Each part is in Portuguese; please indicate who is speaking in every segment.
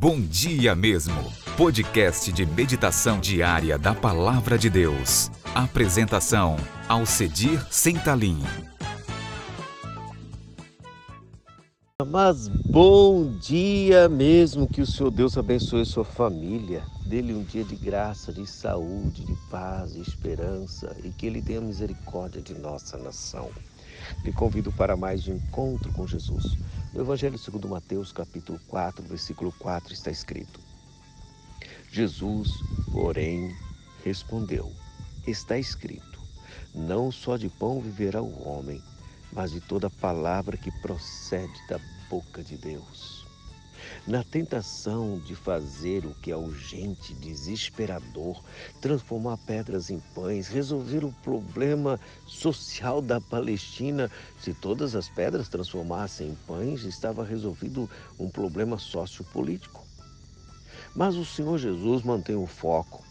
Speaker 1: Bom Dia Mesmo, podcast de meditação diária da Palavra de Deus. Apresentação, Alcedir Sentalim.
Speaker 2: Mas bom dia mesmo, que o Senhor Deus abençoe sua família, dê-lhe um dia de graça, de saúde, de paz, de esperança e que Ele tenha misericórdia de nossa nação. Lhe convido para mais um encontro com Jesus. No Evangelho segundo Mateus, capítulo 4, versículo 4, está escrito: Jesus, porém, respondeu: Está escrito: Não só de pão viverá o homem, mas de toda palavra que procede da boca de Deus na tentação de fazer o que é urgente, desesperador, transformar pedras em pães, resolver o problema social da Palestina. Se todas as pedras transformassem em pães, estava resolvido um problema sociopolítico. Mas o Senhor Jesus mantém o foco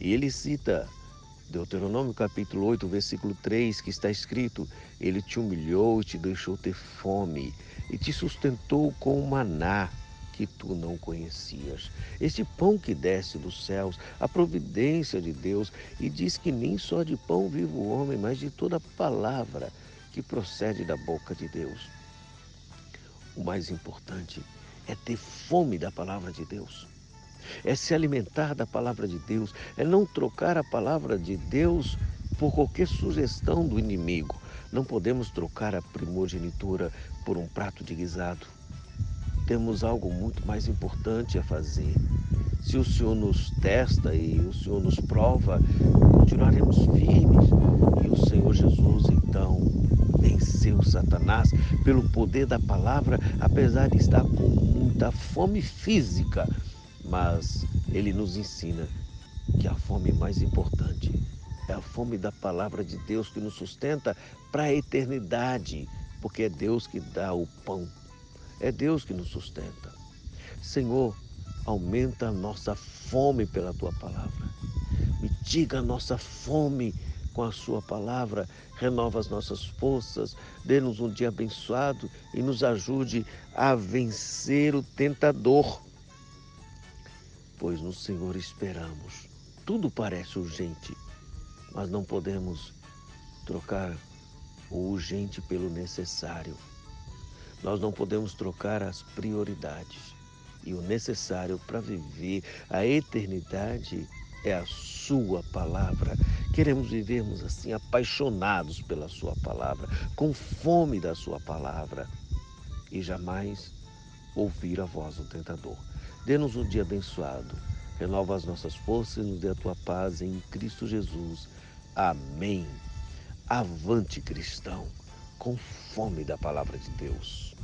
Speaker 2: e ele cita Deuteronômio capítulo 8, versículo 3, que está escrito: Ele te humilhou e te deixou ter fome, e te sustentou com o maná, que tu não conhecias. Este pão que desce dos céus, a providência de Deus, e diz que nem só de pão vive o homem, mas de toda palavra que procede da boca de Deus. O mais importante é ter fome da palavra de Deus. É se alimentar da palavra de Deus, é não trocar a palavra de Deus por qualquer sugestão do inimigo. Não podemos trocar a primogenitura por um prato de guisado temos algo muito mais importante a fazer. Se o Senhor nos testa e o Senhor nos prova, continuaremos firmes. E o Senhor Jesus, então, venceu Satanás pelo poder da palavra, apesar de estar com muita fome física. Mas ele nos ensina que a fome mais importante é a fome da palavra de Deus que nos sustenta para a eternidade, porque é Deus que dá o pão é Deus que nos sustenta. Senhor, aumenta a nossa fome pela tua palavra. Mitiga a nossa fome com a sua palavra, renova as nossas forças, dê-nos um dia abençoado e nos ajude a vencer o tentador. Pois no Senhor esperamos. Tudo parece urgente, mas não podemos trocar o urgente pelo necessário. Nós não podemos trocar as prioridades. E o necessário para viver a eternidade é a Sua palavra. Queremos vivermos assim, apaixonados pela Sua palavra, com fome da Sua palavra e jamais ouvir a voz do tentador. Dê-nos um dia abençoado, renova as nossas forças e nos dê a tua paz em Cristo Jesus. Amém. Avante, cristão com fome da palavra de Deus.